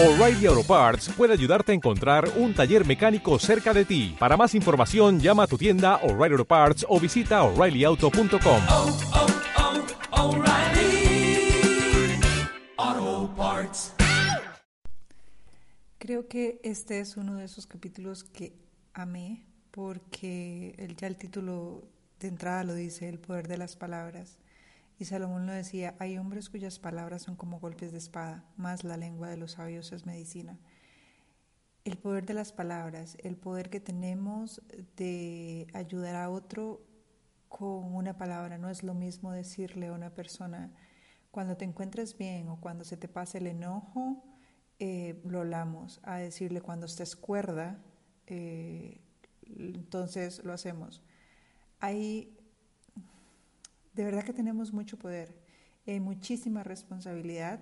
O'Reilly Auto Parts puede ayudarte a encontrar un taller mecánico cerca de ti. Para más información, llama a tu tienda O'Reilly Auto Parts o visita oreillyauto.com. oh, oh, O'Reilly Auto Parts. Creo que este es uno de esos capítulos que amé porque el, ya el título de entrada lo dice, el poder de las palabras. Y Salomón lo decía, hay hombres cuyas palabras son como golpes de espada, más la lengua de los sabios es medicina. El poder de las palabras, el poder que tenemos de ayudar a otro con una palabra, no es lo mismo decirle a una persona, cuando te encuentres bien o cuando se te pase el enojo, eh, lo hablamos, a decirle cuando estés cuerda, eh, entonces lo hacemos. Hay de verdad que tenemos mucho poder y hay muchísima responsabilidad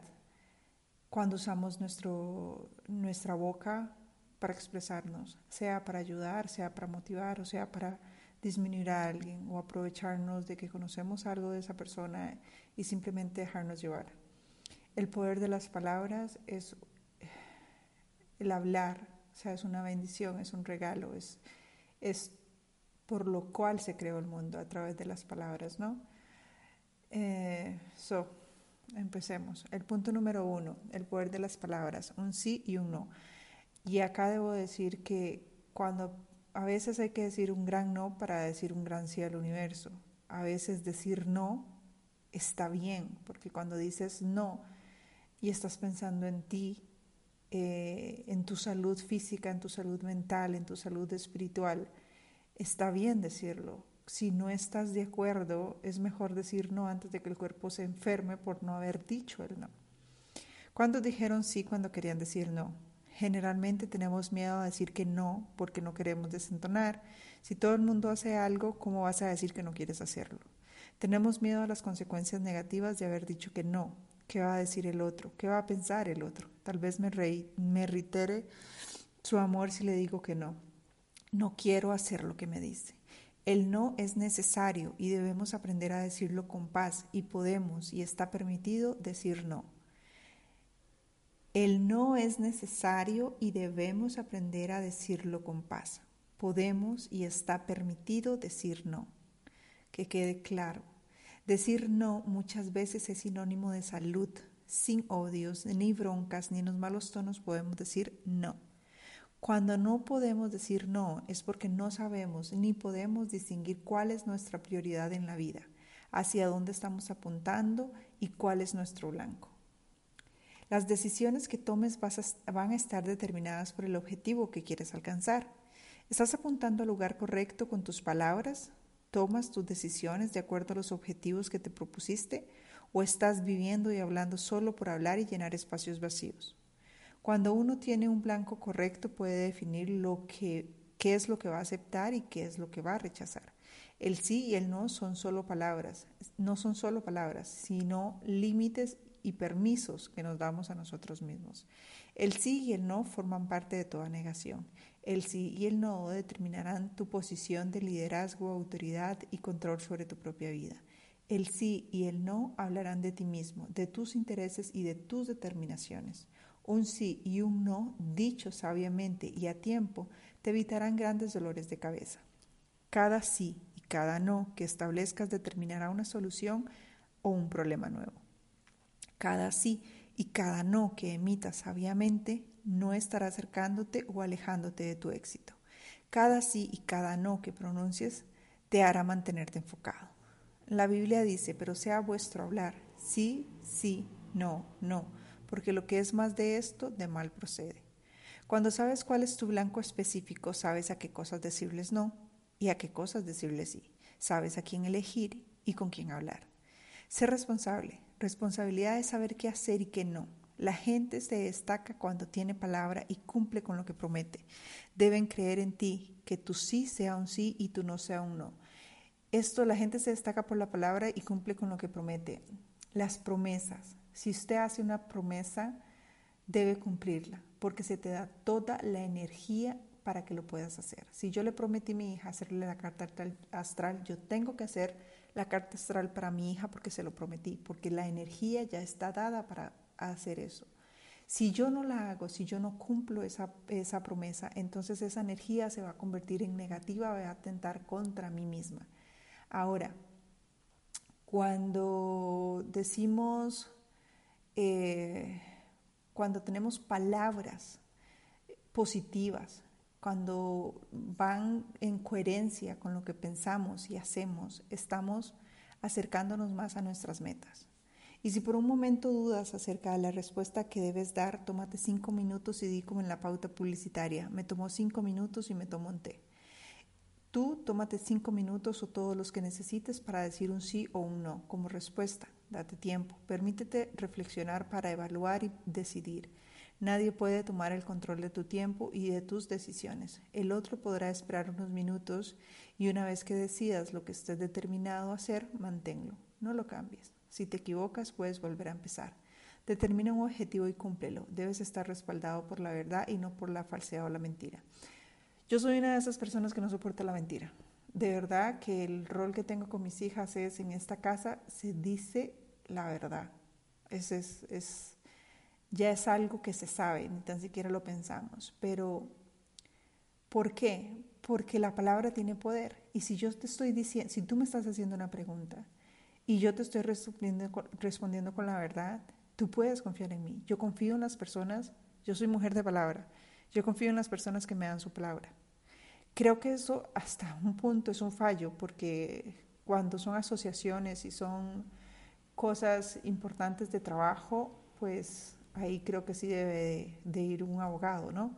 cuando usamos nuestro, nuestra boca para expresarnos, sea para ayudar, sea para motivar o sea para disminuir a alguien o aprovecharnos de que conocemos algo de esa persona y simplemente dejarnos llevar. El poder de las palabras es el hablar, o sea, es una bendición, es un regalo, es, es por lo cual se creó el mundo a través de las palabras, ¿no? Eh, so, empecemos. El punto número uno, el poder de las palabras, un sí y un no. Y acá debo decir que cuando a veces hay que decir un gran no para decir un gran sí al universo. A veces decir no está bien, porque cuando dices no y estás pensando en ti, eh, en tu salud física, en tu salud mental, en tu salud espiritual, está bien decirlo si no estás de acuerdo, es mejor decir no antes de que el cuerpo se enferme por no haber dicho el no. ¿Cuántos dijeron sí cuando querían decir no? Generalmente tenemos miedo a decir que no porque no queremos desentonar. Si todo el mundo hace algo, ¿cómo vas a decir que no quieres hacerlo? Tenemos miedo a las consecuencias negativas de haber dicho que no. ¿Qué va a decir el otro? ¿Qué va a pensar el otro? Tal vez me, reí, me reitere su amor si le digo que no. No quiero hacer lo que me dice. El no es necesario y debemos aprender a decirlo con paz y podemos y está permitido decir no. El no es necesario y debemos aprender a decirlo con paz. Podemos y está permitido decir no. Que quede claro. Decir no muchas veces es sinónimo de salud. Sin odios, ni broncas, ni los malos tonos podemos decir no. Cuando no podemos decir no es porque no sabemos ni podemos distinguir cuál es nuestra prioridad en la vida, hacia dónde estamos apuntando y cuál es nuestro blanco. Las decisiones que tomes van a estar determinadas por el objetivo que quieres alcanzar. ¿Estás apuntando al lugar correcto con tus palabras? ¿Tomas tus decisiones de acuerdo a los objetivos que te propusiste? ¿O estás viviendo y hablando solo por hablar y llenar espacios vacíos? Cuando uno tiene un blanco correcto puede definir lo que, qué es lo que va a aceptar y qué es lo que va a rechazar. El sí y el no son solo palabras, no son solo palabras, sino límites y permisos que nos damos a nosotros mismos. El sí y el no forman parte de toda negación. El sí y el no determinarán tu posición de liderazgo, autoridad y control sobre tu propia vida. El sí y el no hablarán de ti mismo, de tus intereses y de tus determinaciones. Un sí y un no, dicho sabiamente y a tiempo, te evitarán grandes dolores de cabeza. Cada sí y cada no que establezcas determinará una solución o un problema nuevo. Cada sí y cada no que emitas sabiamente no estará acercándote o alejándote de tu éxito. Cada sí y cada no que pronuncies te hará mantenerte enfocado. La Biblia dice, pero sea vuestro hablar, sí, sí, no, no porque lo que es más de esto, de mal procede. Cuando sabes cuál es tu blanco específico, sabes a qué cosas decirles no y a qué cosas decirles sí. Sabes a quién elegir y con quién hablar. Ser responsable. Responsabilidad es saber qué hacer y qué no. La gente se destaca cuando tiene palabra y cumple con lo que promete. Deben creer en ti, que tu sí sea un sí y tu no sea un no. Esto, la gente se destaca por la palabra y cumple con lo que promete. Las promesas. Si usted hace una promesa, debe cumplirla, porque se te da toda la energía para que lo puedas hacer. Si yo le prometí a mi hija hacerle la carta astral, yo tengo que hacer la carta astral para mi hija porque se lo prometí, porque la energía ya está dada para hacer eso. Si yo no la hago, si yo no cumplo esa, esa promesa, entonces esa energía se va a convertir en negativa, va a atentar contra mí misma. Ahora, cuando decimos, eh, cuando tenemos palabras positivas, cuando van en coherencia con lo que pensamos y hacemos, estamos acercándonos más a nuestras metas. Y si por un momento dudas acerca de la respuesta que debes dar, tómate cinco minutos y di como en la pauta publicitaria, me tomó cinco minutos y me tomó un té. Tú tómate cinco minutos o todos los que necesites para decir un sí o un no como respuesta. Date tiempo, permítete reflexionar para evaluar y decidir. Nadie puede tomar el control de tu tiempo y de tus decisiones. El otro podrá esperar unos minutos y una vez que decidas lo que estés determinado a hacer, manténlo. No lo cambies. Si te equivocas, puedes volver a empezar. Determina un objetivo y cúmplelo. Debes estar respaldado por la verdad y no por la falsedad o la mentira. Yo soy una de esas personas que no soporta la mentira. De verdad que el rol que tengo con mis hijas es en esta casa se dice la verdad. Es, es, es ya es algo que se sabe, ni tan siquiera lo pensamos. Pero, ¿por qué? Porque la palabra tiene poder. Y si yo te estoy diciendo, si tú me estás haciendo una pregunta y yo te estoy respondiendo, respondiendo con la verdad, tú puedes confiar en mí. Yo confío en las personas, yo soy mujer de palabra, yo confío en las personas que me dan su palabra. Creo que eso hasta un punto es un fallo, porque cuando son asociaciones y son cosas importantes de trabajo, pues ahí creo que sí debe de, ir un abogado, ¿no?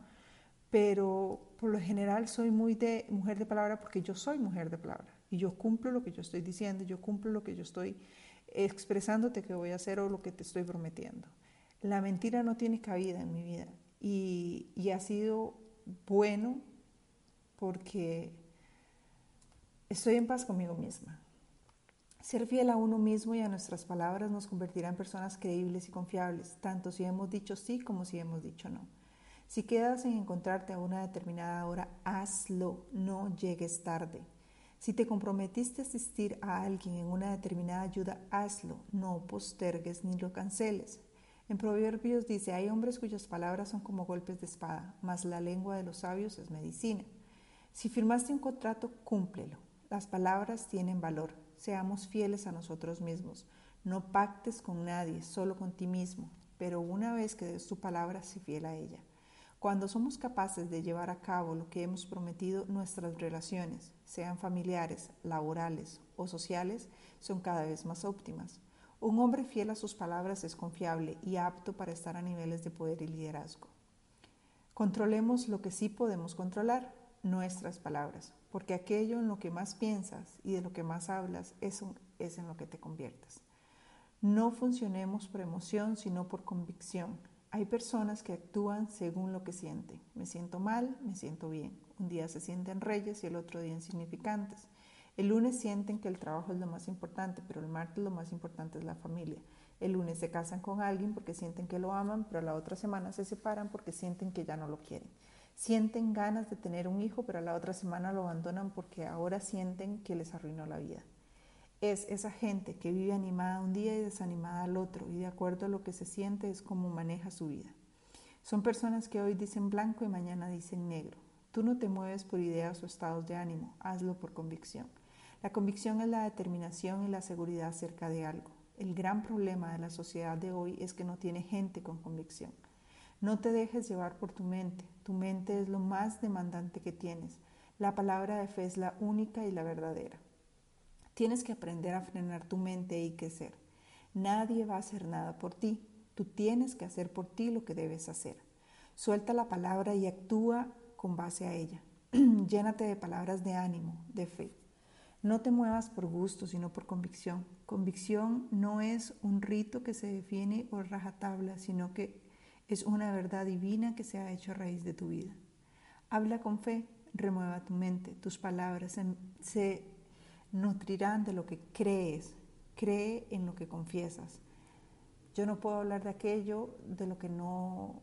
Pero por lo general soy muy de mujer de palabra porque yo soy mujer de palabra y yo cumplo lo que yo estoy diciendo, yo cumplo lo que yo estoy expresándote que voy a hacer o lo que te estoy prometiendo. La mentira no tiene cabida en mi vida y, y ha sido bueno porque estoy en paz conmigo misma. Ser fiel a uno mismo y a nuestras palabras nos convertirá en personas creíbles y confiables, tanto si hemos dicho sí como si hemos dicho no. Si quedas en encontrarte a una determinada hora, hazlo, no llegues tarde. Si te comprometiste a asistir a alguien en una determinada ayuda, hazlo, no postergues ni lo canceles. En Proverbios dice, hay hombres cuyas palabras son como golpes de espada, mas la lengua de los sabios es medicina. Si firmaste un contrato, cúmplelo. Las palabras tienen valor. Seamos fieles a nosotros mismos. No pactes con nadie, solo con ti mismo, pero una vez que des tu palabra, sé fiel a ella. Cuando somos capaces de llevar a cabo lo que hemos prometido, nuestras relaciones, sean familiares, laborales o sociales, son cada vez más óptimas. Un hombre fiel a sus palabras es confiable y apto para estar a niveles de poder y liderazgo. Controlemos lo que sí podemos controlar, nuestras palabras, porque aquello en lo que más piensas y de lo que más hablas, es en lo que te conviertes. No funcionemos por emoción, sino por convicción. Hay personas que actúan según lo que sienten. Me siento mal, me siento bien. Un día se sienten reyes y el otro día insignificantes. El lunes sienten que el trabajo es lo más importante, pero el martes lo más importante es la familia. El lunes se casan con alguien porque sienten que lo aman, pero la otra semana se separan porque sienten que ya no lo quieren. Sienten ganas de tener un hijo, pero a la otra semana lo abandonan porque ahora sienten que les arruinó la vida. Es esa gente que vive animada un día y desanimada al otro y de acuerdo a lo que se siente es como maneja su vida. Son personas que hoy dicen blanco y mañana dicen negro. Tú no te mueves por ideas o estados de ánimo, hazlo por convicción. La convicción es la determinación y la seguridad acerca de algo. El gran problema de la sociedad de hoy es que no tiene gente con convicción. No te dejes llevar por tu mente. Tu mente es lo más demandante que tienes. La palabra de fe es la única y la verdadera. Tienes que aprender a frenar tu mente y crecer. Nadie va a hacer nada por ti. Tú tienes que hacer por ti lo que debes hacer. Suelta la palabra y actúa con base a ella. Llénate de palabras de ánimo, de fe. No te muevas por gusto, sino por convicción. Convicción no es un rito que se define por rajatabla, sino que es una verdad divina que se ha hecho raíz de tu vida. Habla con fe, remueva tu mente, tus palabras se nutrirán de lo que crees, cree en lo que confiesas. Yo no puedo hablar de aquello de lo que no,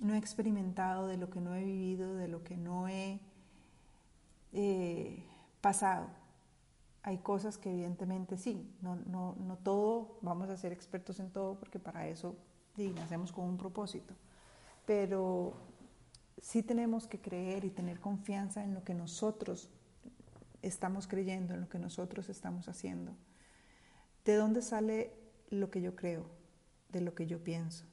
no he experimentado, de lo que no he vivido, de lo que no he eh, pasado. Hay cosas que evidentemente sí, no, no, no todo, vamos a ser expertos en todo porque para eso y nacemos con un propósito, pero sí tenemos que creer y tener confianza en lo que nosotros estamos creyendo, en lo que nosotros estamos haciendo. ¿De dónde sale lo que yo creo? De lo que yo pienso.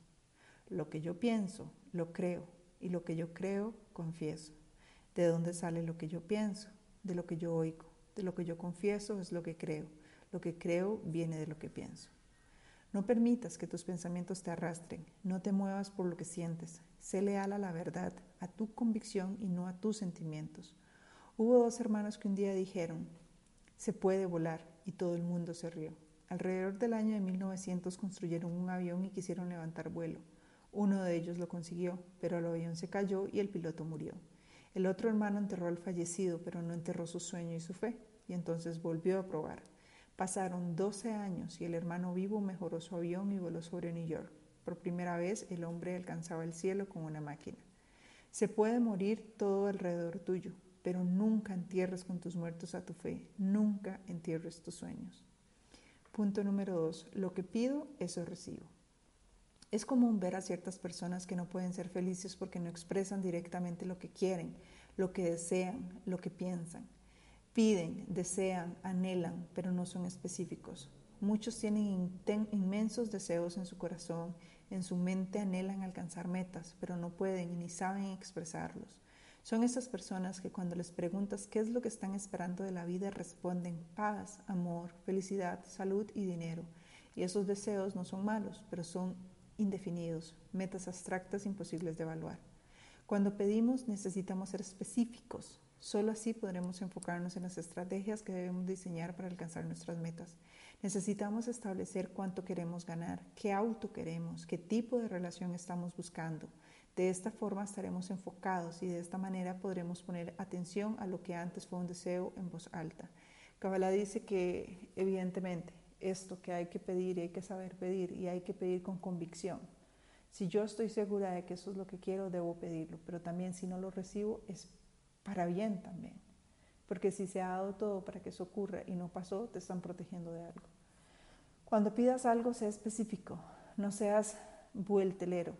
Lo que yo pienso, lo creo, y lo que yo creo, confieso. ¿De dónde sale lo que yo pienso? De lo que yo oigo. De lo que yo confieso es lo que creo. Lo que creo viene de lo que pienso. No permitas que tus pensamientos te arrastren, no te muevas por lo que sientes, sé leal a la verdad, a tu convicción y no a tus sentimientos. Hubo dos hermanos que un día dijeron, se puede volar, y todo el mundo se rió. Alrededor del año de 1900 construyeron un avión y quisieron levantar vuelo. Uno de ellos lo consiguió, pero el avión se cayó y el piloto murió. El otro hermano enterró al fallecido, pero no enterró su sueño y su fe, y entonces volvió a probar. Pasaron 12 años y el hermano vivo mejoró su avión y voló sobre New York. Por primera vez el hombre alcanzaba el cielo con una máquina. Se puede morir todo alrededor tuyo, pero nunca entierres con tus muertos a tu fe, nunca entierres tus sueños. Punto número dos, lo que pido, eso recibo. Es común ver a ciertas personas que no pueden ser felices porque no expresan directamente lo que quieren, lo que desean, lo que piensan. Piden, desean, anhelan, pero no son específicos. Muchos tienen inmensos deseos en su corazón, en su mente anhelan alcanzar metas, pero no pueden ni saben expresarlos. Son esas personas que cuando les preguntas qué es lo que están esperando de la vida responden paz, amor, felicidad, salud y dinero. Y esos deseos no son malos, pero son indefinidos, metas abstractas imposibles de evaluar. Cuando pedimos necesitamos ser específicos, Solo así podremos enfocarnos en las estrategias que debemos diseñar para alcanzar nuestras metas. Necesitamos establecer cuánto queremos ganar, qué auto queremos, qué tipo de relación estamos buscando. De esta forma estaremos enfocados y de esta manera podremos poner atención a lo que antes fue un deseo en voz alta. Kabbalah dice que evidentemente esto que hay que pedir y hay que saber pedir y hay que pedir con convicción. Si yo estoy segura de que eso es lo que quiero, debo pedirlo, pero también si no lo recibo es para bien también. Porque si se ha dado todo para que eso ocurra y no pasó, te están protegiendo de algo. Cuando pidas algo, sea específico, no seas vueltelero.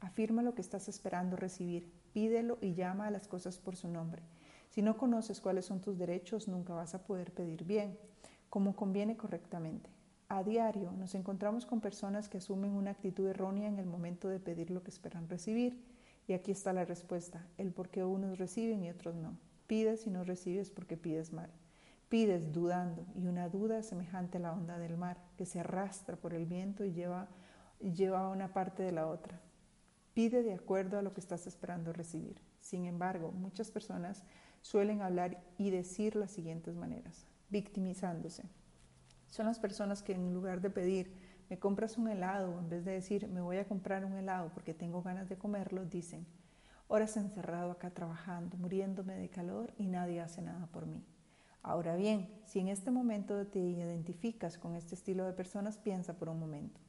Afirma lo que estás esperando recibir, pídelo y llama a las cosas por su nombre. Si no conoces cuáles son tus derechos, nunca vas a poder pedir bien, como conviene correctamente. A diario nos encontramos con personas que asumen una actitud errónea en el momento de pedir lo que esperan recibir y aquí está la respuesta, el por qué unos reciben y otros no. Pides y no recibes porque pides mal. Pides dudando y una duda semejante a la onda del mar que se arrastra por el viento y lleva, lleva una parte de la otra. Pide de acuerdo a lo que estás esperando recibir. Sin embargo, muchas personas suelen hablar y decir las siguientes maneras, victimizándose. Son las personas que en lugar de pedir, me compras un helado, en vez de decir, me voy a comprar un helado porque tengo ganas de comerlo, dicen, horas encerrado acá trabajando, muriéndome de calor y nadie hace nada por mí. Ahora bien, si en este momento te identificas con este estilo de personas, piensa por un momento.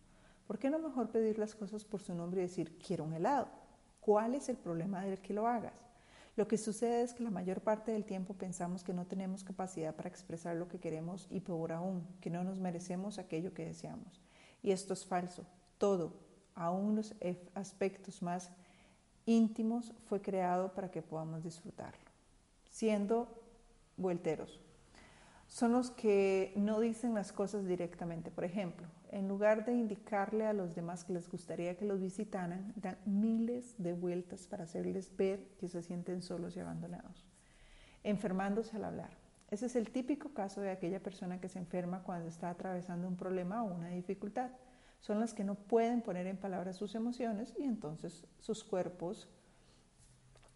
¿Por qué no mejor pedir las cosas por su nombre y decir, quiero un helado? ¿Cuál es el problema del que lo hagas? Lo que sucede es que la mayor parte del tiempo pensamos que no tenemos capacidad para expresar lo que queremos y peor aún, que no nos merecemos aquello que deseamos. Y esto es falso. Todo, aún los aspectos más íntimos, fue creado para que podamos disfrutarlo. Siendo vuelteros. Son los que no dicen las cosas directamente. Por ejemplo, en lugar de indicarle a los demás que les gustaría que los visitaran, dan miles de vueltas para hacerles ver que se sienten solos y abandonados, enfermándose al hablar. Ese es el típico caso de aquella persona que se enferma cuando está atravesando un problema o una dificultad. Son las que no pueden poner en palabras sus emociones y entonces sus cuerpos,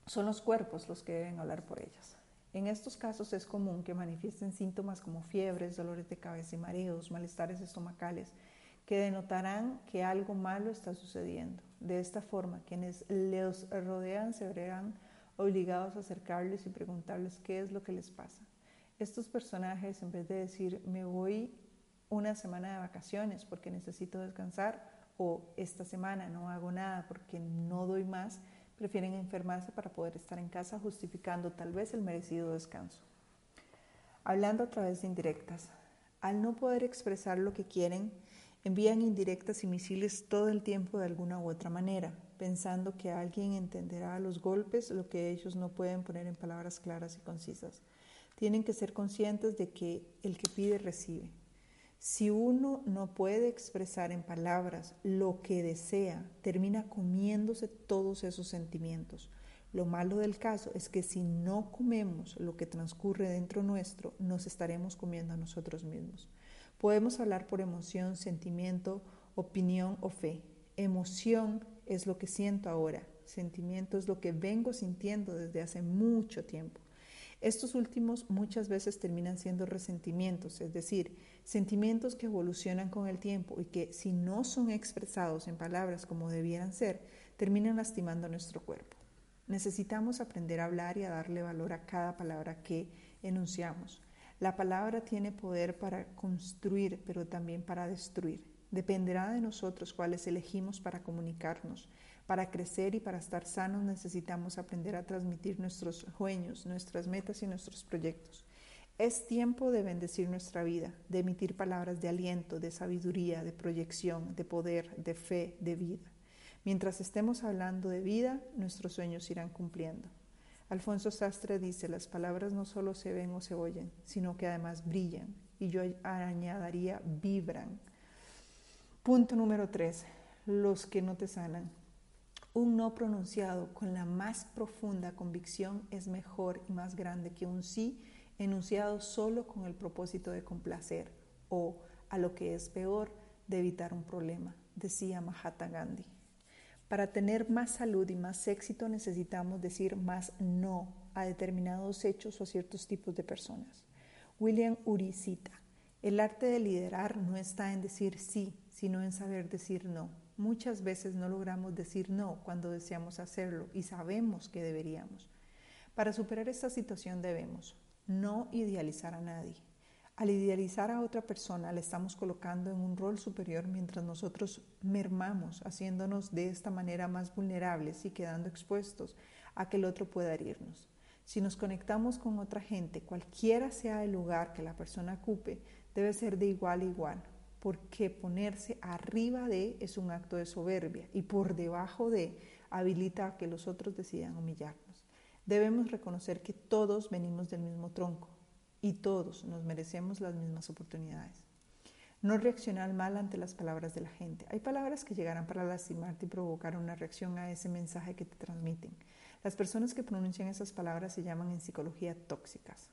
son los cuerpos los que deben hablar por ellas. En estos casos es común que manifiesten síntomas como fiebres, dolores de cabeza y mareos, malestares estomacales, que denotarán que algo malo está sucediendo. De esta forma, quienes les rodean se verán obligados a acercarles y preguntarles qué es lo que les pasa estos personajes, en vez de decir, me voy una semana de vacaciones porque necesito descansar, o esta semana no hago nada porque no doy más, prefieren enfermarse para poder estar en casa justificando tal vez el merecido descanso. Hablando a través de indirectas, al no poder expresar lo que quieren, Envían indirectas y misiles todo el tiempo de alguna u otra manera, pensando que alguien entenderá a los golpes lo que ellos no pueden poner en palabras claras y concisas. Tienen que ser conscientes de que el que pide recibe. Si uno no puede expresar en palabras lo que desea, termina comiéndose todos esos sentimientos. Lo malo del caso es que si no comemos lo que transcurre dentro nuestro, nos estaremos comiendo a nosotros mismos. Podemos hablar por emoción, sentimiento, opinión o fe. Emoción es lo que siento ahora, sentimiento es lo que vengo sintiendo desde hace mucho tiempo. Estos últimos muchas veces terminan siendo resentimientos, es decir, sentimientos que evolucionan con el tiempo y que si no son expresados en palabras como debieran ser, terminan lastimando nuestro cuerpo. Necesitamos aprender a hablar y a darle valor a cada palabra que enunciamos. La palabra tiene poder para construir, pero también para destruir. Dependerá de nosotros cuáles elegimos para comunicarnos. Para crecer y para estar sanos necesitamos aprender a transmitir nuestros sueños, nuestras metas y nuestros proyectos. Es tiempo de bendecir nuestra vida, de emitir palabras de aliento, de sabiduría, de proyección, de poder, de fe, de vida. Mientras estemos hablando de vida, nuestros sueños irán cumpliendo. Alfonso Sastre dice, las palabras no solo se ven o se oyen, sino que además brillan, y yo añadiría vibran. Punto número tres, los que no te sanan. Un no pronunciado con la más profunda convicción es mejor y más grande que un sí enunciado solo con el propósito de complacer o, a lo que es peor, de evitar un problema, decía Mahatma Gandhi. Para tener más salud y más éxito necesitamos decir más no a determinados hechos o a ciertos tipos de personas. William Uri cita, el arte de liderar no está en decir sí, sino en saber decir no. Muchas veces no logramos decir no cuando deseamos hacerlo y sabemos que deberíamos. Para superar esta situación debemos no idealizar a nadie, al idealizar a otra persona, le estamos colocando en un rol superior mientras nosotros mermamos, haciéndonos de esta manera más vulnerables y quedando expuestos a que el otro pueda herirnos. Si nos conectamos con otra gente, cualquiera sea el lugar que la persona ocupe, debe ser de igual a igual, porque ponerse arriba de es un acto de soberbia y por debajo de habilita a que los otros decidan humillarnos. Debemos reconocer que todos venimos del mismo tronco, y todos nos merecemos las mismas oportunidades. No reaccionar mal ante las palabras de la gente. Hay palabras que llegarán para lastimarte y provocar una reacción a ese mensaje que te transmiten. Las personas que pronuncian esas palabras se llaman en psicología tóxicas.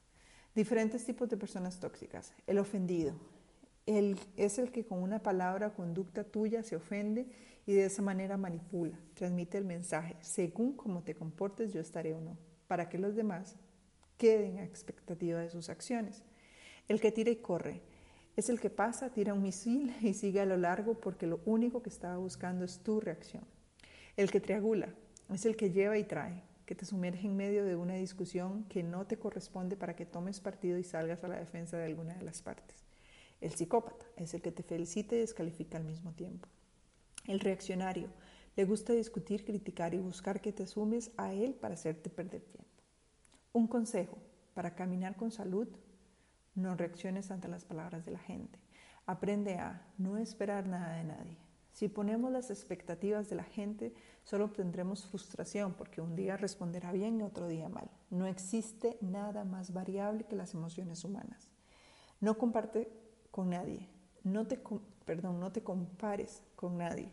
Diferentes tipos de personas tóxicas. El ofendido. Él es el que con una palabra o conducta tuya se ofende y de esa manera manipula, transmite el mensaje, según cómo te comportes yo estaré o no, para que los demás queden a expectativa de sus acciones. El que tira y corre es el que pasa, tira un misil y sigue a lo largo porque lo único que estaba buscando es tu reacción. El que triangula es el que lleva y trae, que te sumerge en medio de una discusión que no te corresponde para que tomes partido y salgas a la defensa de alguna de las partes. El psicópata es el que te felicita y descalifica al mismo tiempo. El reaccionario le gusta discutir, criticar y buscar que te sumes a él para hacerte perder tiempo. Un consejo para caminar con salud, no reacciones ante las palabras de la gente. Aprende a no esperar nada de nadie. Si ponemos las expectativas de la gente, solo obtendremos frustración porque un día responderá bien y otro día mal. No existe nada más variable que las emociones humanas. No comparte con nadie. No te, perdón, no te compares con nadie.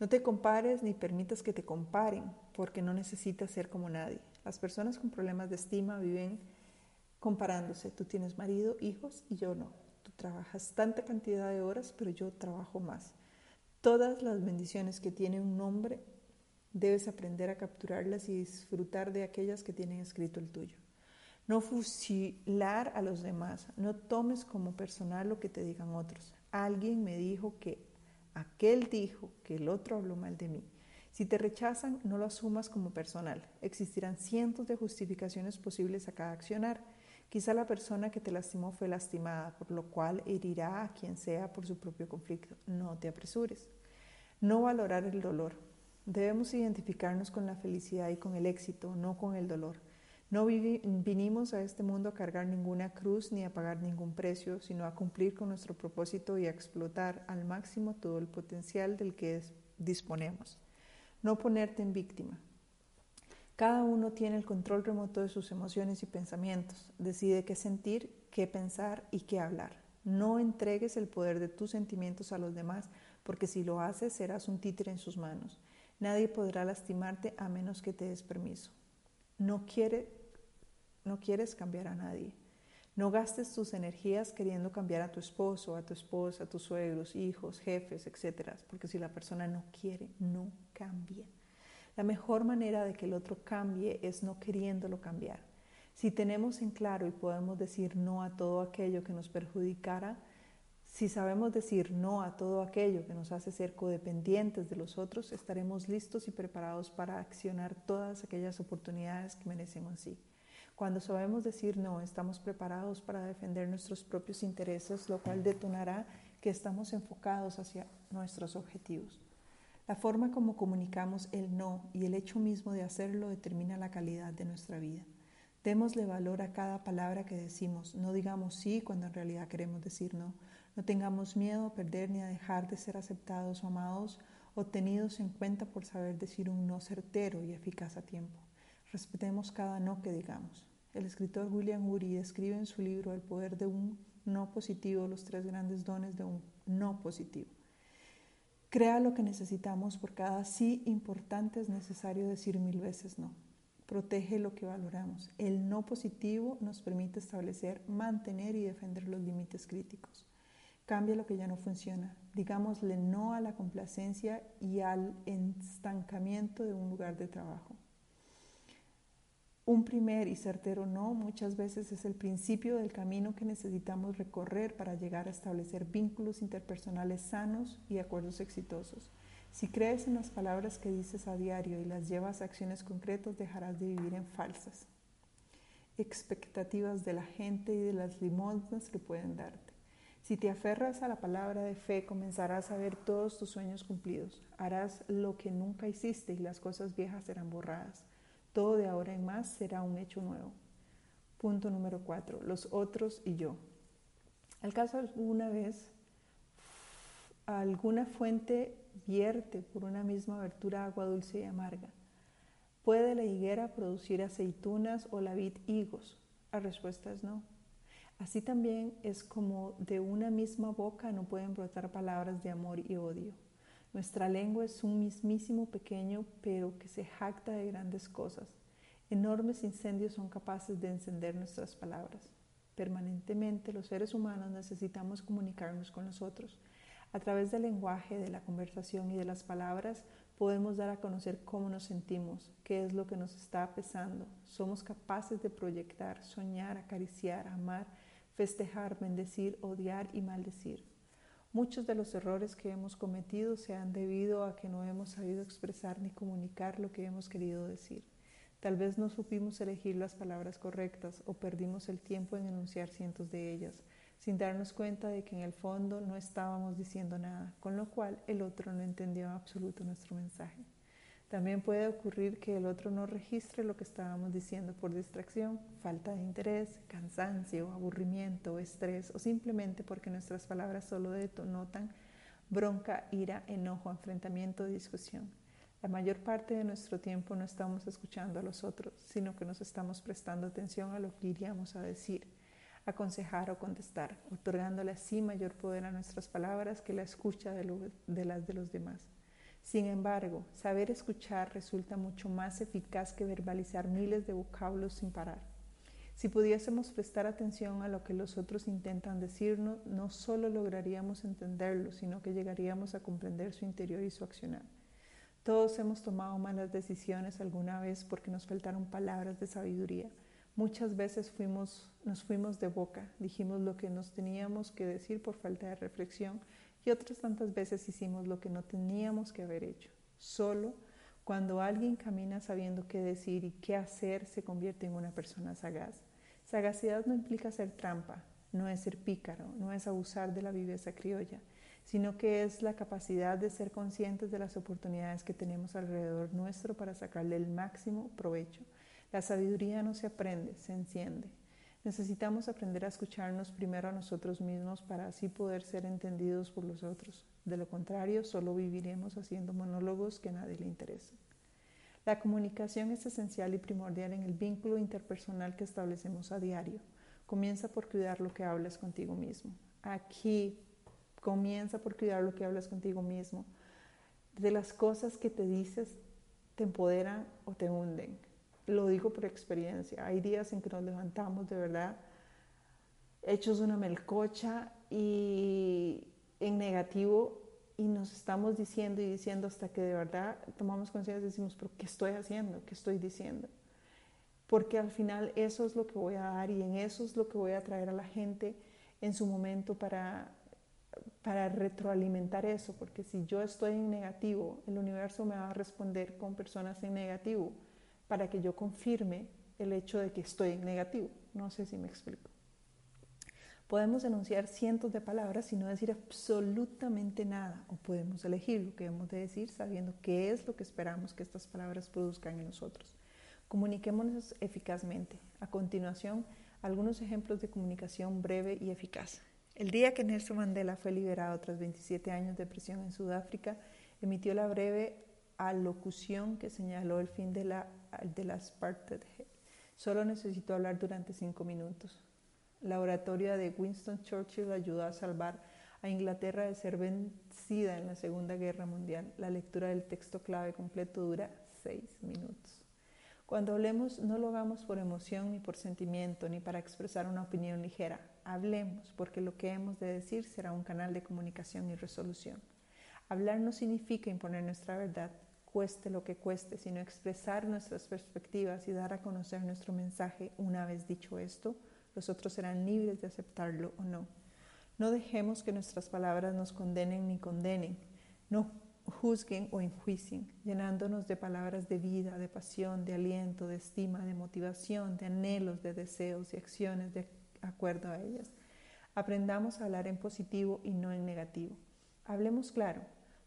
No te compares ni permitas que te comparen porque no necesitas ser como nadie. Las personas con problemas de estima viven comparándose. Tú tienes marido, hijos y yo no. Tú trabajas tanta cantidad de horas, pero yo trabajo más. Todas las bendiciones que tiene un nombre, debes aprender a capturarlas y disfrutar de aquellas que tienen escrito el tuyo. No fusilar a los demás. No tomes como personal lo que te digan otros. Alguien me dijo que aquel dijo que el otro habló mal de mí. Si te rechazan, no lo asumas como personal. Existirán cientos de justificaciones posibles a cada accionar. Quizá la persona que te lastimó fue lastimada, por lo cual herirá a quien sea por su propio conflicto. No te apresures. No valorar el dolor. Debemos identificarnos con la felicidad y con el éxito, no con el dolor. No vinimos a este mundo a cargar ninguna cruz ni a pagar ningún precio, sino a cumplir con nuestro propósito y a explotar al máximo todo el potencial del que disponemos. No ponerte en víctima. Cada uno tiene el control remoto de sus emociones y pensamientos. Decide qué sentir, qué pensar y qué hablar. No entregues el poder de tus sentimientos a los demás, porque si lo haces serás un títere en sus manos. Nadie podrá lastimarte a menos que te des permiso. No quiere no quieres cambiar a nadie. No gastes tus energías queriendo cambiar a tu esposo, a tu esposa, a tus suegros, hijos, jefes, etc. Porque si la persona no quiere, no cambia. La mejor manera de que el otro cambie es no queriéndolo cambiar. Si tenemos en claro y podemos decir no a todo aquello que nos perjudicara, si sabemos decir no a todo aquello que nos hace ser codependientes de los otros, estaremos listos y preparados para accionar todas aquellas oportunidades que merecen sí. Cuando sabemos decir no, estamos preparados para defender nuestros propios intereses, lo cual detonará que estamos enfocados hacia nuestros objetivos. La forma como comunicamos el no y el hecho mismo de hacerlo determina la calidad de nuestra vida. Démosle valor a cada palabra que decimos. No digamos sí cuando en realidad queremos decir no. No tengamos miedo a perder ni a dejar de ser aceptados o amados o tenidos en cuenta por saber decir un no certero y eficaz a tiempo. Respetemos cada no que digamos. El escritor William Ury describe en su libro El poder de un no positivo los tres grandes dones de un no positivo. Crea lo que necesitamos por cada sí importante es necesario decir mil veces no. Protege lo que valoramos. El no positivo nos permite establecer, mantener y defender los límites críticos. Cambia lo que ya no funciona. Digámosle no a la complacencia y al estancamiento de un lugar de trabajo. Un primer y certero no muchas veces es el principio del camino que necesitamos recorrer para llegar a establecer vínculos interpersonales sanos y acuerdos exitosos. Si crees en las palabras que dices a diario y las llevas a acciones concretas, dejarás de vivir en falsas expectativas de la gente y de las limosnas que pueden darte. Si te aferras a la palabra de fe, comenzarás a ver todos tus sueños cumplidos. Harás lo que nunca hiciste y las cosas viejas serán borradas. Todo de ahora en más será un hecho nuevo. Punto número cuatro, los otros y yo. ¿Al caso alguna vez alguna fuente vierte por una misma abertura agua dulce y amarga? ¿Puede la higuera producir aceitunas o la vid higos? La respuesta es no. Así también es como de una misma boca no pueden brotar palabras de amor y odio. Nuestra lengua es un mismísimo pequeño, pero que se jacta de grandes cosas. Enormes incendios son capaces de encender nuestras palabras. Permanentemente los seres humanos necesitamos comunicarnos con los otros. A través del lenguaje, de la conversación y de las palabras podemos dar a conocer cómo nos sentimos, qué es lo que nos está pesando. Somos capaces de proyectar, soñar, acariciar, amar, festejar, bendecir, odiar y maldecir. Muchos de los errores que hemos cometido se han debido a que no hemos sabido expresar ni comunicar lo que hemos querido decir. Tal vez no supimos elegir las palabras correctas o perdimos el tiempo en enunciar cientos de ellas, sin darnos cuenta de que en el fondo no estábamos diciendo nada, con lo cual el otro no entendió en absoluto nuestro mensaje. También puede ocurrir que el otro no registre lo que estábamos diciendo por distracción, falta de interés, cansancio, aburrimiento, estrés o simplemente porque nuestras palabras solo denotan bronca, ira, enojo, enfrentamiento, discusión. La mayor parte de nuestro tiempo no estamos escuchando a los otros, sino que nos estamos prestando atención a lo que iríamos a decir, aconsejar o contestar, otorgándole así mayor poder a nuestras palabras que la escucha de, de las de los demás. Sin embargo, saber escuchar resulta mucho más eficaz que verbalizar miles de vocablos sin parar. Si pudiésemos prestar atención a lo que los otros intentan decirnos, no solo lograríamos entenderlo, sino que llegaríamos a comprender su interior y su accionar. Todos hemos tomado malas decisiones alguna vez porque nos faltaron palabras de sabiduría. Muchas veces nos fuimos de boca, dijimos lo que nos teníamos que decir por falta de reflexión y otras tantas veces hicimos lo que no teníamos que haber hecho. Solo cuando alguien camina sabiendo qué decir y qué hacer se convierte en una persona sagaz. Sagacidad no implica ser trampa, no es ser pícaro, no es abusar de la viveza criolla, sino que es la capacidad de ser conscientes de las oportunidades que tenemos alrededor nuestro para sacarle el máximo provecho. La sabiduría no se aprende, se enciende. Necesitamos aprender a escucharnos primero a nosotros mismos para así poder ser entendidos por los otros. De lo contrario, solo viviremos haciendo monólogos que a nadie le interesan. La comunicación es esencial y primordial en el vínculo interpersonal que establecemos a diario. Comienza por cuidar lo que hablas contigo mismo. Aquí comienza por cuidar lo que hablas contigo mismo. De las cosas que te dices te empoderan o te hunden. Lo digo por experiencia. Hay días en que nos levantamos de verdad hechos una melcocha y en negativo y nos estamos diciendo y diciendo hasta que de verdad tomamos conciencia y decimos, pero ¿qué estoy haciendo? ¿Qué estoy diciendo? Porque al final eso es lo que voy a dar y en eso es lo que voy a traer a la gente en su momento para, para retroalimentar eso, porque si yo estoy en negativo, el universo me va a responder con personas en negativo para que yo confirme el hecho de que estoy negativo. No sé si me explico. Podemos enunciar cientos de palabras y no decir absolutamente nada, o podemos elegir lo que hemos de decir sabiendo qué es lo que esperamos que estas palabras produzcan en nosotros. Comuniquémonos eficazmente. A continuación, algunos ejemplos de comunicación breve y eficaz. El día que Nelson Mandela fue liberado tras 27 años de prisión en Sudáfrica, emitió la breve alocución que señaló el fin de la, de la apartheid. Solo necesitó hablar durante cinco minutos. La oratoria de Winston Churchill ayudó a salvar a Inglaterra de ser vencida en la Segunda Guerra Mundial. La lectura del texto clave completo dura seis minutos. Cuando hablemos, no lo hagamos por emoción ni por sentimiento, ni para expresar una opinión ligera. Hablemos, porque lo que hemos de decir será un canal de comunicación y resolución. Hablar no significa imponer nuestra verdad, cueste lo que cueste, sino expresar nuestras perspectivas y dar a conocer nuestro mensaje. Una vez dicho esto, los otros serán libres de aceptarlo o no. No dejemos que nuestras palabras nos condenen ni condenen. No juzguen o enjuicien, llenándonos de palabras de vida, de pasión, de aliento, de estima, de motivación, de anhelos, de deseos y acciones de acuerdo a ellas. Aprendamos a hablar en positivo y no en negativo. Hablemos claro,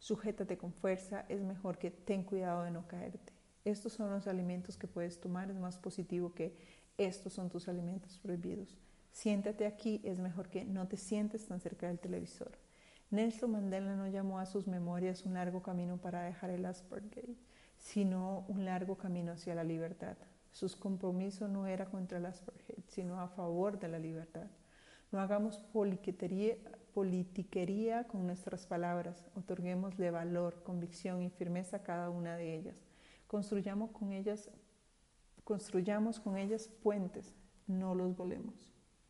sujétate con fuerza, es mejor que ten cuidado de no caerte. Estos son los alimentos que puedes tomar, es más positivo que estos son tus alimentos prohibidos. Siéntate aquí, es mejor que no te sientes tan cerca del televisor. Nelson Mandela no llamó a sus memorias un largo camino para dejar el apartheid, sino un largo camino hacia la libertad. Su compromiso no era contra el apartheid, sino a favor de la libertad. No hagamos politiquería con nuestras palabras, otorguémosle valor, convicción y firmeza a cada una de ellas. Construyamos con ellas Construyamos con ellas puentes, no los volemos.